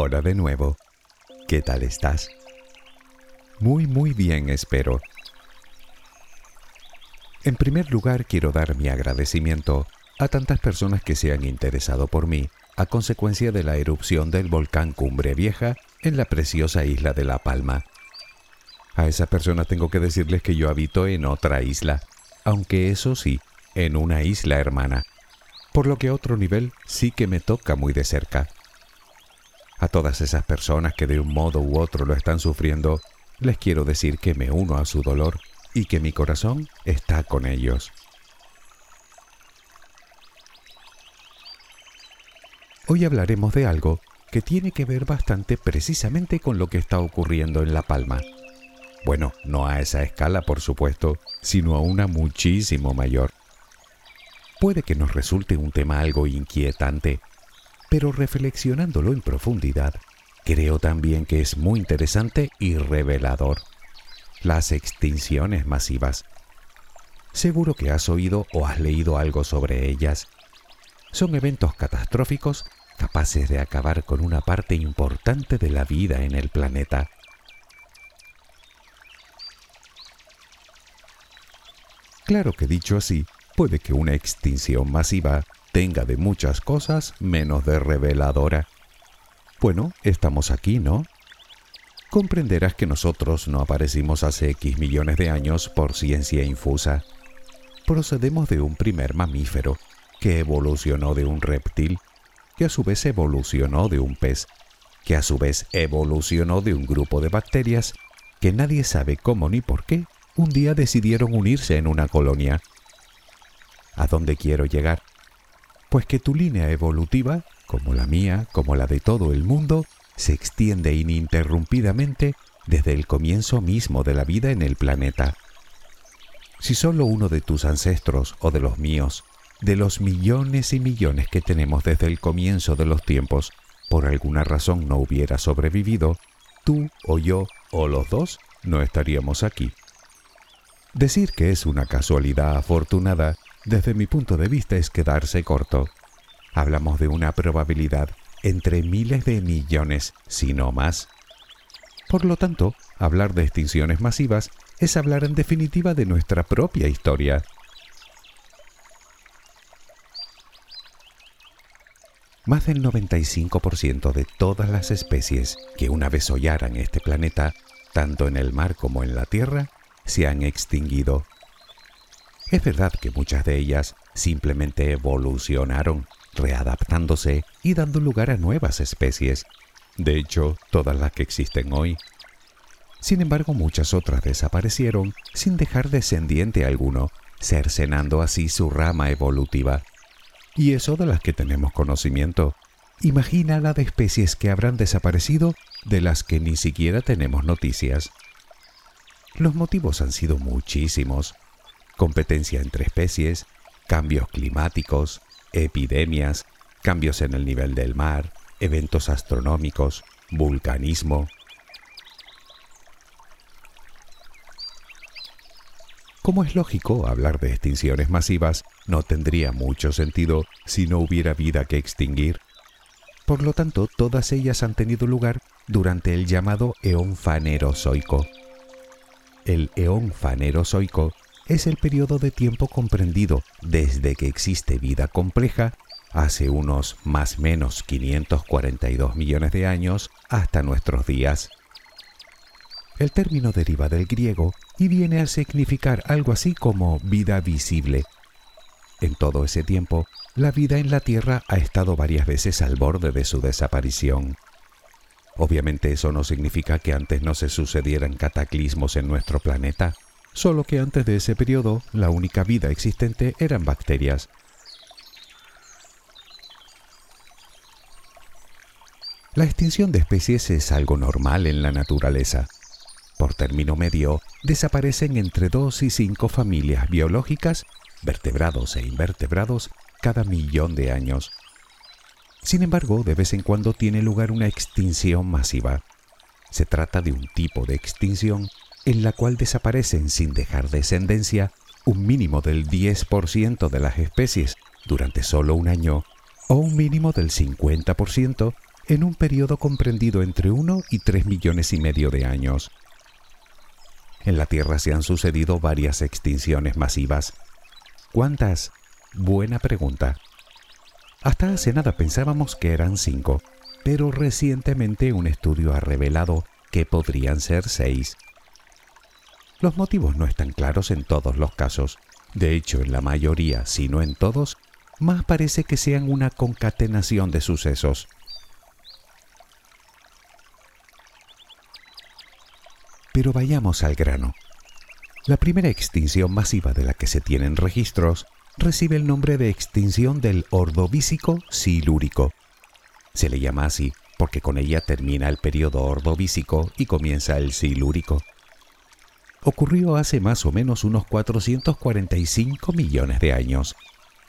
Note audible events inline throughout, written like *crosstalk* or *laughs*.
Hola de nuevo. ¿Qué tal estás? Muy, muy bien, espero. En primer lugar, quiero dar mi agradecimiento a tantas personas que se han interesado por mí a consecuencia de la erupción del volcán Cumbre Vieja en la preciosa isla de La Palma. A esa persona tengo que decirles que yo habito en otra isla, aunque eso sí, en una isla hermana, por lo que a otro nivel sí que me toca muy de cerca. A todas esas personas que de un modo u otro lo están sufriendo, les quiero decir que me uno a su dolor y que mi corazón está con ellos. Hoy hablaremos de algo que tiene que ver bastante precisamente con lo que está ocurriendo en La Palma. Bueno, no a esa escala, por supuesto, sino a una muchísimo mayor. Puede que nos resulte un tema algo inquietante, pero reflexionándolo en profundidad, creo también que es muy interesante y revelador. Las extinciones masivas. Seguro que has oído o has leído algo sobre ellas. Son eventos catastróficos capaces de acabar con una parte importante de la vida en el planeta. Claro que dicho así, puede que una extinción masiva tenga de muchas cosas menos de reveladora. Bueno, estamos aquí, ¿no? Comprenderás que nosotros no aparecimos hace X millones de años por ciencia infusa. Procedemos de un primer mamífero que evolucionó de un reptil, que a su vez evolucionó de un pez, que a su vez evolucionó de un grupo de bacterias que nadie sabe cómo ni por qué un día decidieron unirse en una colonia. ¿A dónde quiero llegar? Pues que tu línea evolutiva, como la mía, como la de todo el mundo, se extiende ininterrumpidamente desde el comienzo mismo de la vida en el planeta. Si solo uno de tus ancestros o de los míos, de los millones y millones que tenemos desde el comienzo de los tiempos, por alguna razón no hubiera sobrevivido, tú o yo o los dos no estaríamos aquí. Decir que es una casualidad afortunada, desde mi punto de vista, es quedarse corto. Hablamos de una probabilidad entre miles de millones, si no más. Por lo tanto, hablar de extinciones masivas es hablar en definitiva de nuestra propia historia. Más del 95% de todas las especies que una vez hollaran este planeta, tanto en el mar como en la tierra, se han extinguido. Es verdad que muchas de ellas simplemente evolucionaron, readaptándose y dando lugar a nuevas especies. De hecho, todas las que existen hoy. Sin embargo, muchas otras desaparecieron sin dejar descendiente alguno, cercenando así su rama evolutiva. Y eso de las que tenemos conocimiento. Imagina la de especies que habrán desaparecido de las que ni siquiera tenemos noticias. Los motivos han sido muchísimos. Competencia entre especies, cambios climáticos, epidemias, cambios en el nivel del mar, eventos astronómicos, vulcanismo. Como es lógico, hablar de extinciones masivas no tendría mucho sentido si no hubiera vida que extinguir. Por lo tanto, todas ellas han tenido lugar durante el llamado eón fanerozoico el eón fanerozoico es el periodo de tiempo comprendido desde que existe vida compleja, hace unos más menos 542 millones de años, hasta nuestros días. El término deriva del griego y viene a significar algo así como vida visible. En todo ese tiempo, la vida en la Tierra ha estado varias veces al borde de su desaparición. Obviamente eso no significa que antes no se sucedieran cataclismos en nuestro planeta, solo que antes de ese periodo la única vida existente eran bacterias. La extinción de especies es algo normal en la naturaleza. Por término medio, desaparecen entre dos y cinco familias biológicas, vertebrados e invertebrados, cada millón de años. Sin embargo, de vez en cuando tiene lugar una extinción masiva. Se trata de un tipo de extinción en la cual desaparecen sin dejar descendencia un mínimo del 10% de las especies durante solo un año o un mínimo del 50% en un periodo comprendido entre 1 y 3 millones y medio de años. En la Tierra se han sucedido varias extinciones masivas. ¿Cuántas? Buena pregunta. Hasta hace nada pensábamos que eran cinco, pero recientemente un estudio ha revelado que podrían ser seis. Los motivos no están claros en todos los casos. De hecho, en la mayoría, si no en todos, más parece que sean una concatenación de sucesos. Pero vayamos al grano. La primera extinción masiva de la que se tienen registros recibe el nombre de extinción del ordovícico silúrico. Se le llama así porque con ella termina el periodo ordovícico y comienza el silúrico. Ocurrió hace más o menos unos 445 millones de años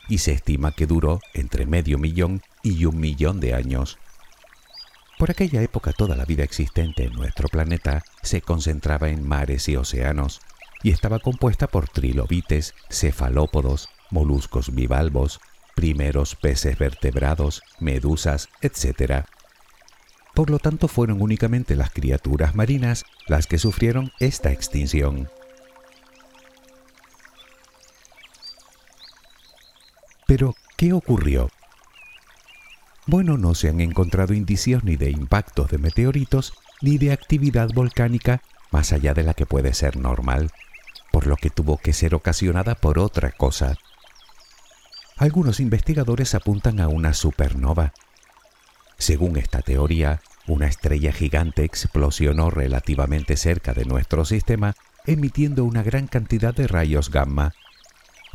y se estima que duró entre medio millón y un millón de años. Por aquella época toda la vida existente en nuestro planeta se concentraba en mares y océanos y estaba compuesta por trilobites, cefalópodos, moluscos bivalvos, primeros peces vertebrados, medusas, etc. Por lo tanto, fueron únicamente las criaturas marinas las que sufrieron esta extinción. Pero, ¿qué ocurrió? Bueno, no se han encontrado indicios ni de impactos de meteoritos ni de actividad volcánica más allá de la que puede ser normal, por lo que tuvo que ser ocasionada por otra cosa, algunos investigadores apuntan a una supernova. Según esta teoría, una estrella gigante explosionó relativamente cerca de nuestro sistema, emitiendo una gran cantidad de rayos gamma.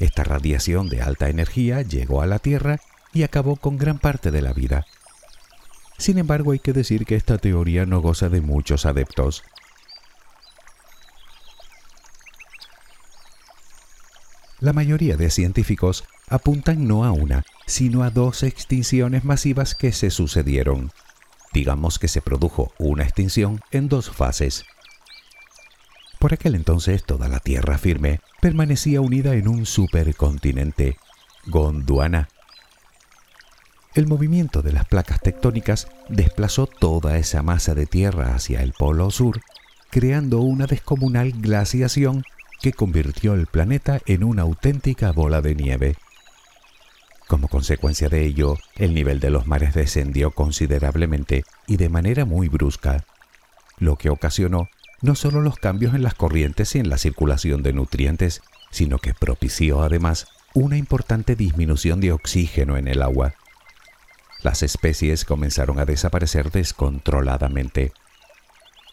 Esta radiación de alta energía llegó a la Tierra y acabó con gran parte de la vida. Sin embargo, hay que decir que esta teoría no goza de muchos adeptos. La mayoría de científicos apuntan no a una, sino a dos extinciones masivas que se sucedieron. Digamos que se produjo una extinción en dos fases. Por aquel entonces toda la Tierra firme permanecía unida en un supercontinente, Gondwana. El movimiento de las placas tectónicas desplazó toda esa masa de tierra hacia el polo sur, creando una descomunal glaciación que convirtió el planeta en una auténtica bola de nieve. Como consecuencia de ello, el nivel de los mares descendió considerablemente y de manera muy brusca, lo que ocasionó no solo los cambios en las corrientes y en la circulación de nutrientes, sino que propició además una importante disminución de oxígeno en el agua. Las especies comenzaron a desaparecer descontroladamente.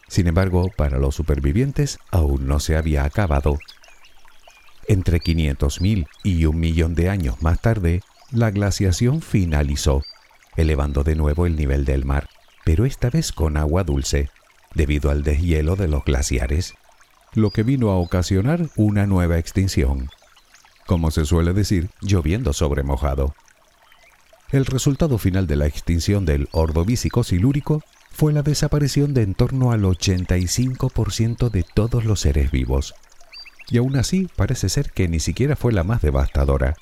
Sin embargo, para los supervivientes aún no se había acabado. Entre 500.000 y un millón de años más tarde, la glaciación finalizó, elevando de nuevo el nivel del mar, pero esta vez con agua dulce, debido al deshielo de los glaciares, lo que vino a ocasionar una nueva extinción. Como se suele decir, lloviendo sobre mojado. El resultado final de la extinción del ordovícico silúrico fue la desaparición de en torno al 85% de todos los seres vivos. Y aún así parece ser que ni siquiera fue la más devastadora.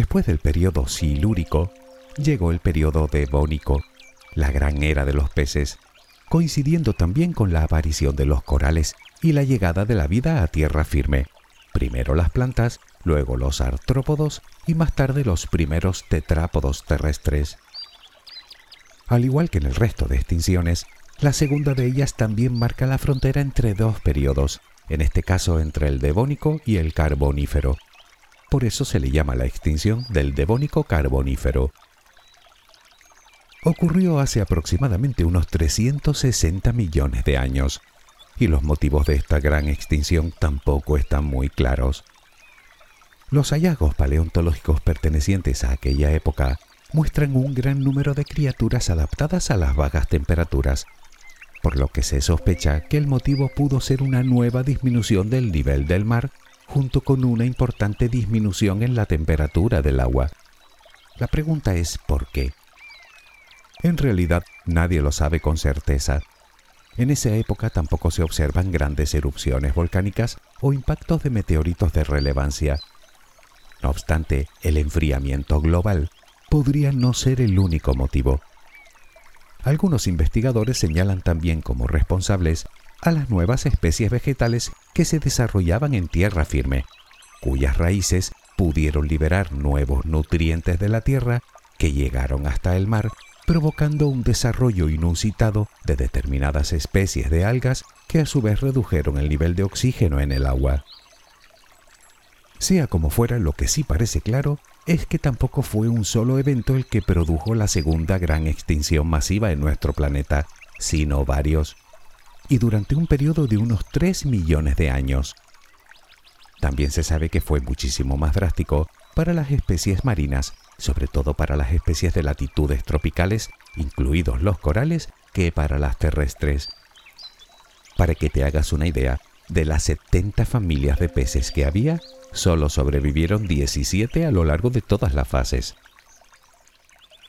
Después del periodo silúrico, llegó el periodo devónico, la gran era de los peces, coincidiendo también con la aparición de los corales y la llegada de la vida a tierra firme. Primero las plantas, luego los artrópodos y más tarde los primeros tetrápodos terrestres. Al igual que en el resto de extinciones, la segunda de ellas también marca la frontera entre dos periodos, en este caso entre el devónico y el carbonífero. Por eso se le llama la extinción del devónico carbonífero. Ocurrió hace aproximadamente unos 360 millones de años, y los motivos de esta gran extinción tampoco están muy claros. Los hallazgos paleontológicos pertenecientes a aquella época muestran un gran número de criaturas adaptadas a las bajas temperaturas, por lo que se sospecha que el motivo pudo ser una nueva disminución del nivel del mar junto con una importante disminución en la temperatura del agua. La pregunta es ¿por qué? En realidad nadie lo sabe con certeza. En esa época tampoco se observan grandes erupciones volcánicas o impactos de meteoritos de relevancia. No obstante, el enfriamiento global podría no ser el único motivo. Algunos investigadores señalan también como responsables a las nuevas especies vegetales que se desarrollaban en tierra firme, cuyas raíces pudieron liberar nuevos nutrientes de la tierra que llegaron hasta el mar, provocando un desarrollo inusitado de determinadas especies de algas que a su vez redujeron el nivel de oxígeno en el agua. Sea como fuera, lo que sí parece claro es que tampoco fue un solo evento el que produjo la segunda gran extinción masiva en nuestro planeta, sino varios, y durante un periodo de unos 3 millones de años. También se sabe que fue muchísimo más drástico para las especies marinas, sobre todo para las especies de latitudes tropicales, incluidos los corales, que para las terrestres. Para que te hagas una idea, de las 70 familias de peces que había, solo sobrevivieron 17 a lo largo de todas las fases.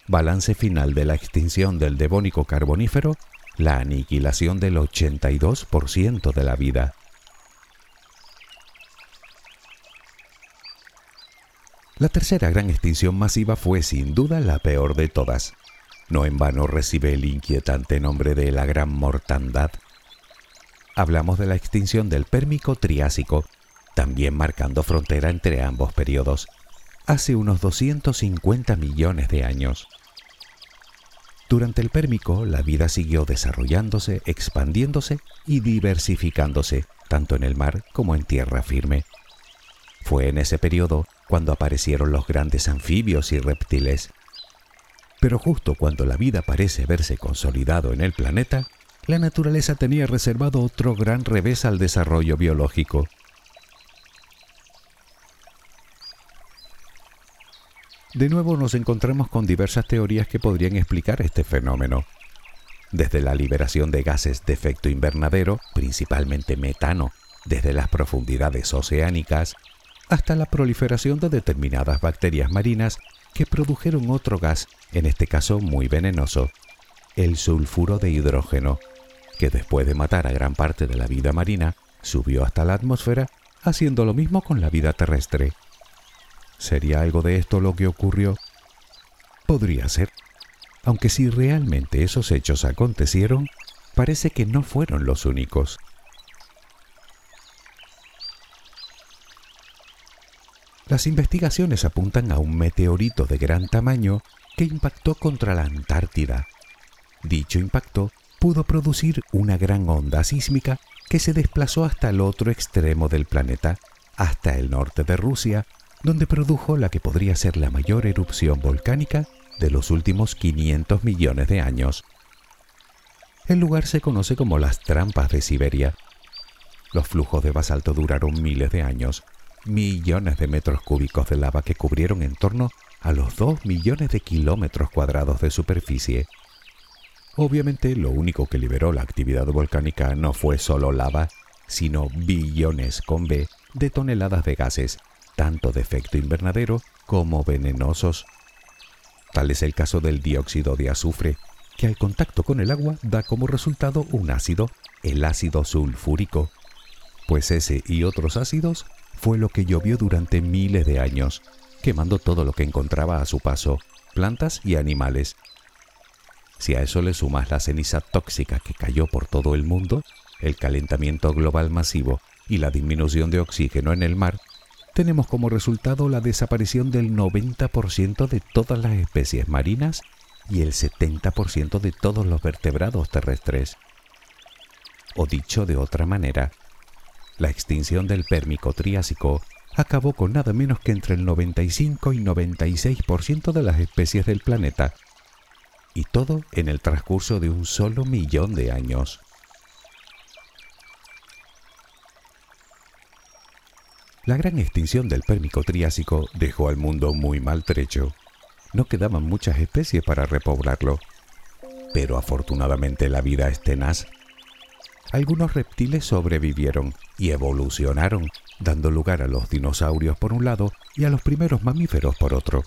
Balance final de la extinción del devónico carbonífero, la aniquilación del 82% de la vida. La tercera gran extinción masiva fue sin duda la peor de todas. No en vano recibe el inquietante nombre de la Gran Mortandad. Hablamos de la extinción del Pérmico Triásico, también marcando frontera entre ambos periodos, hace unos 250 millones de años. Durante el Pérmico, la vida siguió desarrollándose, expandiéndose y diversificándose, tanto en el mar como en tierra firme. Fue en ese periodo cuando aparecieron los grandes anfibios y reptiles. Pero justo cuando la vida parece verse consolidado en el planeta, la naturaleza tenía reservado otro gran revés al desarrollo biológico. De nuevo nos encontramos con diversas teorías que podrían explicar este fenómeno. Desde la liberación de gases de efecto invernadero, principalmente metano, desde las profundidades oceánicas, hasta la proliferación de determinadas bacterias marinas que produjeron otro gas, en este caso muy venenoso, el sulfuro de hidrógeno, que después de matar a gran parte de la vida marina, subió hasta la atmósfera, haciendo lo mismo con la vida terrestre. ¿Sería algo de esto lo que ocurrió? Podría ser, aunque si realmente esos hechos acontecieron, parece que no fueron los únicos. Las investigaciones apuntan a un meteorito de gran tamaño que impactó contra la Antártida. Dicho impacto pudo producir una gran onda sísmica que se desplazó hasta el otro extremo del planeta, hasta el norte de Rusia, donde produjo la que podría ser la mayor erupción volcánica de los últimos 500 millones de años. El lugar se conoce como las trampas de Siberia. Los flujos de basalto duraron miles de años, millones de metros cúbicos de lava que cubrieron en torno a los 2 millones de kilómetros cuadrados de superficie. Obviamente lo único que liberó la actividad volcánica no fue solo lava, sino billones con B de toneladas de gases tanto de efecto invernadero como venenosos. Tal es el caso del dióxido de azufre, que al contacto con el agua da como resultado un ácido, el ácido sulfúrico. Pues ese y otros ácidos fue lo que llovió durante miles de años, quemando todo lo que encontraba a su paso, plantas y animales. Si a eso le sumas la ceniza tóxica que cayó por todo el mundo, el calentamiento global masivo y la disminución de oxígeno en el mar, tenemos como resultado la desaparición del 90% de todas las especies marinas y el 70% de todos los vertebrados terrestres. O dicho de otra manera, la extinción del Pérmico Triásico acabó con nada menos que entre el 95 y 96% de las especies del planeta, y todo en el transcurso de un solo millón de años. La gran extinción del Pérmico Triásico dejó al mundo muy maltrecho. No quedaban muchas especies para repoblarlo. Pero afortunadamente la vida es tenaz. Algunos reptiles sobrevivieron y evolucionaron, dando lugar a los dinosaurios por un lado y a los primeros mamíferos por otro.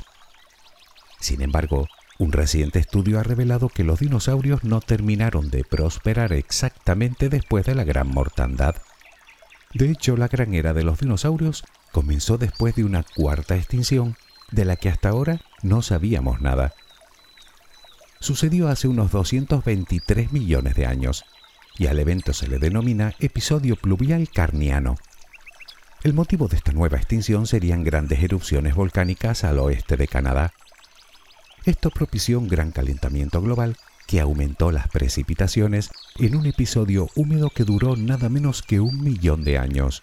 Sin embargo, un reciente estudio ha revelado que los dinosaurios no terminaron de prosperar exactamente después de la gran mortandad de hecho, la gran era de los dinosaurios comenzó después de una cuarta extinción de la que hasta ahora no sabíamos nada. Sucedió hace unos 223 millones de años y al evento se le denomina episodio pluvial carniano. El motivo de esta nueva extinción serían grandes erupciones volcánicas al oeste de Canadá. Esto propició un gran calentamiento global que aumentó las precipitaciones en un episodio húmedo que duró nada menos que un millón de años.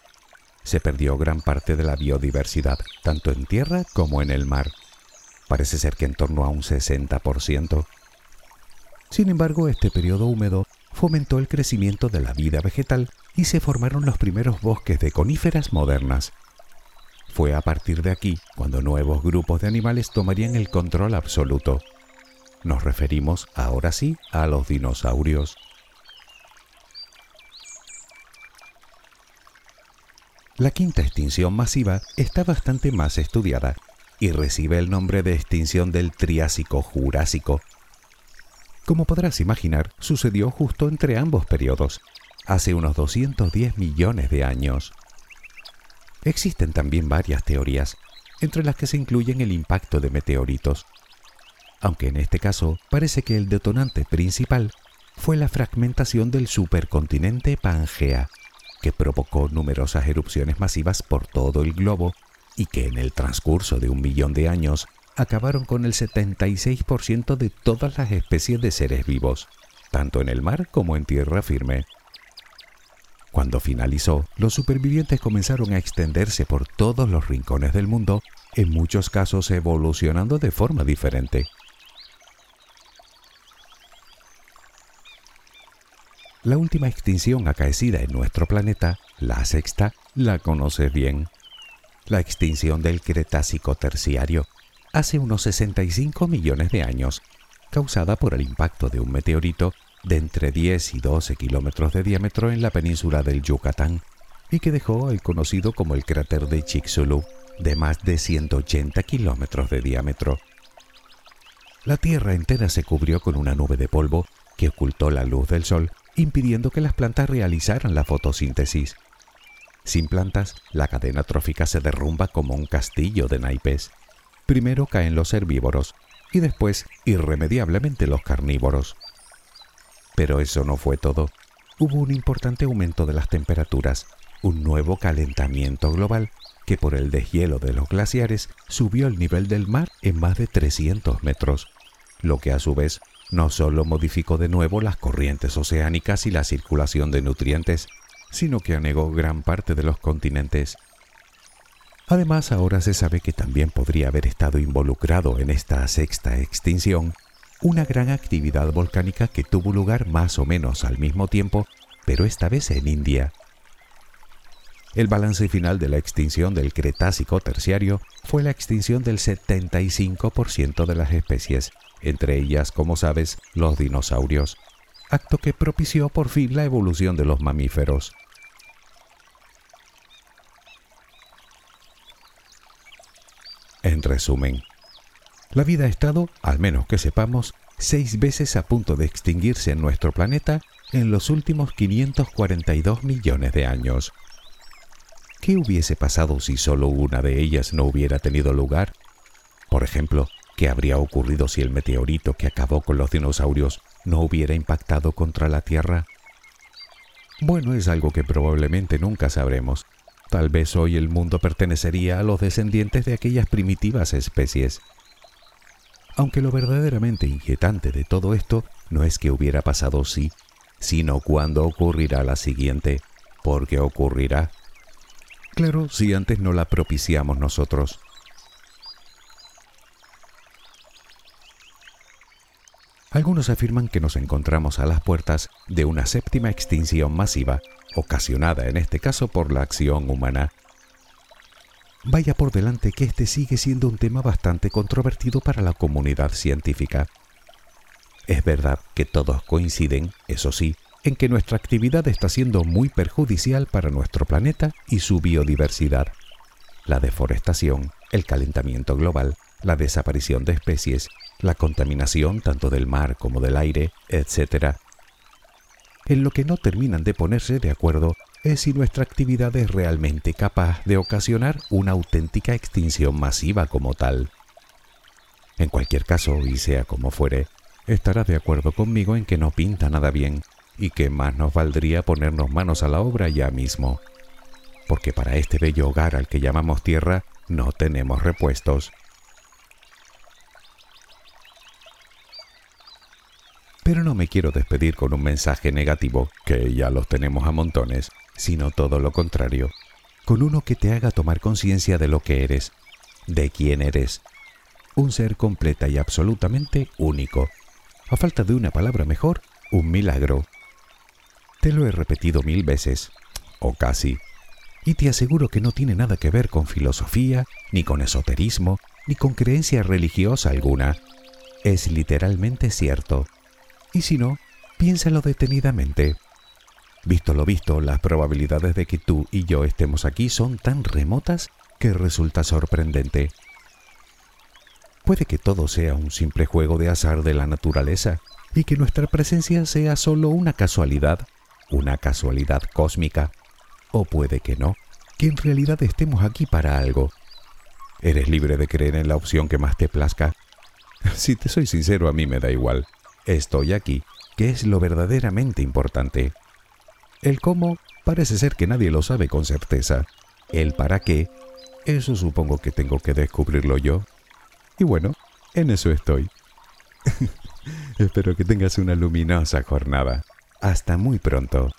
Se perdió gran parte de la biodiversidad, tanto en tierra como en el mar. Parece ser que en torno a un 60%. Sin embargo, este periodo húmedo fomentó el crecimiento de la vida vegetal y se formaron los primeros bosques de coníferas modernas. Fue a partir de aquí cuando nuevos grupos de animales tomarían el control absoluto. Nos referimos ahora sí a los dinosaurios. La quinta extinción masiva está bastante más estudiada y recibe el nombre de extinción del Triásico-Jurásico. Como podrás imaginar, sucedió justo entre ambos periodos, hace unos 210 millones de años. Existen también varias teorías, entre las que se incluyen el impacto de meteoritos, aunque en este caso parece que el detonante principal fue la fragmentación del supercontinente Pangea, que provocó numerosas erupciones masivas por todo el globo y que en el transcurso de un millón de años acabaron con el 76% de todas las especies de seres vivos, tanto en el mar como en tierra firme. Cuando finalizó, los supervivientes comenzaron a extenderse por todos los rincones del mundo, en muchos casos evolucionando de forma diferente. La última extinción acaecida en nuestro planeta, la sexta, la conoces bien. La extinción del Cretácico terciario, hace unos 65 millones de años, causada por el impacto de un meteorito de entre 10 y 12 kilómetros de diámetro en la península del Yucatán y que dejó el conocido como el cráter de Chicxulub de más de 180 kilómetros de diámetro. La Tierra entera se cubrió con una nube de polvo que ocultó la luz del Sol impidiendo que las plantas realizaran la fotosíntesis. Sin plantas, la cadena trófica se derrumba como un castillo de naipes. Primero caen los herbívoros y después, irremediablemente, los carnívoros. Pero eso no fue todo. Hubo un importante aumento de las temperaturas, un nuevo calentamiento global que por el deshielo de los glaciares subió el nivel del mar en más de 300 metros, lo que a su vez no solo modificó de nuevo las corrientes oceánicas y la circulación de nutrientes, sino que anegó gran parte de los continentes. Además, ahora se sabe que también podría haber estado involucrado en esta sexta extinción una gran actividad volcánica que tuvo lugar más o menos al mismo tiempo, pero esta vez en India. El balance final de la extinción del Cretácico terciario fue la extinción del 75% de las especies, entre ellas, como sabes, los dinosaurios, acto que propició por fin la evolución de los mamíferos. En resumen, la vida ha estado, al menos que sepamos, seis veces a punto de extinguirse en nuestro planeta en los últimos 542 millones de años. ¿Qué hubiese pasado si solo una de ellas no hubiera tenido lugar? Por ejemplo, ¿Qué habría ocurrido si el meteorito que acabó con los dinosaurios no hubiera impactado contra la Tierra? Bueno, es algo que probablemente nunca sabremos. Tal vez hoy el mundo pertenecería a los descendientes de aquellas primitivas especies. Aunque lo verdaderamente inquietante de todo esto no es que hubiera pasado sí, sino cuándo ocurrirá la siguiente, porque ocurrirá. Claro, si antes no la propiciamos nosotros. Algunos afirman que nos encontramos a las puertas de una séptima extinción masiva, ocasionada en este caso por la acción humana. Vaya por delante que este sigue siendo un tema bastante controvertido para la comunidad científica. Es verdad que todos coinciden, eso sí, en que nuestra actividad está siendo muy perjudicial para nuestro planeta y su biodiversidad. La deforestación, el calentamiento global, la desaparición de especies la contaminación tanto del mar como del aire, etc. En lo que no terminan de ponerse de acuerdo es si nuestra actividad es realmente capaz de ocasionar una auténtica extinción masiva como tal. En cualquier caso, y sea como fuere, estará de acuerdo conmigo en que no pinta nada bien y que más nos valdría ponernos manos a la obra ya mismo, porque para este bello hogar al que llamamos tierra no tenemos repuestos. Pero no me quiero despedir con un mensaje negativo, que ya los tenemos a montones, sino todo lo contrario, con uno que te haga tomar conciencia de lo que eres, de quién eres, un ser completa y absolutamente único, a falta de una palabra mejor, un milagro. Te lo he repetido mil veces, o casi, y te aseguro que no tiene nada que ver con filosofía, ni con esoterismo, ni con creencia religiosa alguna. Es literalmente cierto. Y si no, piénsalo detenidamente. Visto lo visto, las probabilidades de que tú y yo estemos aquí son tan remotas que resulta sorprendente. Puede que todo sea un simple juego de azar de la naturaleza y que nuestra presencia sea solo una casualidad, una casualidad cósmica. O puede que no, que en realidad estemos aquí para algo. Eres libre de creer en la opción que más te plazca. *laughs* Si te soy sincero, a mí me da igual. Estoy aquí, que es lo verdaderamente importante. El cómo parece ser que nadie lo sabe con certeza. El para qué, eso supongo que tengo que descubrirlo yo. Y bueno, en eso estoy. *laughs* Espero que tengas una luminosa jornada. Hasta muy pronto.